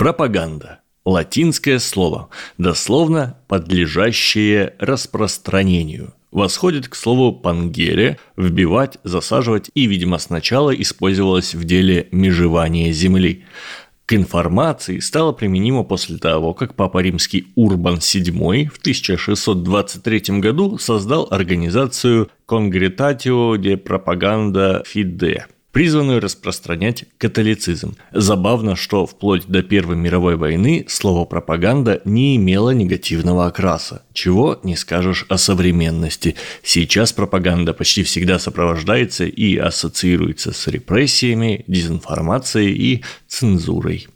Пропаганда. Латинское слово, дословно «подлежащее распространению». Восходит к слову «пангере» – «вбивать», «засаживать» и, видимо, сначала использовалось в деле межевания земли. К информации стало применимо после того, как Папа Римский Урбан VII в 1623 году создал организацию «Congregatio de Propaganda Fide», призванную распространять католицизм. Забавно, что вплоть до Первой мировой войны слово «пропаганда» не имело негативного окраса. Чего не скажешь о современности. Сейчас пропаганда почти всегда сопровождается и ассоциируется с репрессиями, дезинформацией и цензурой.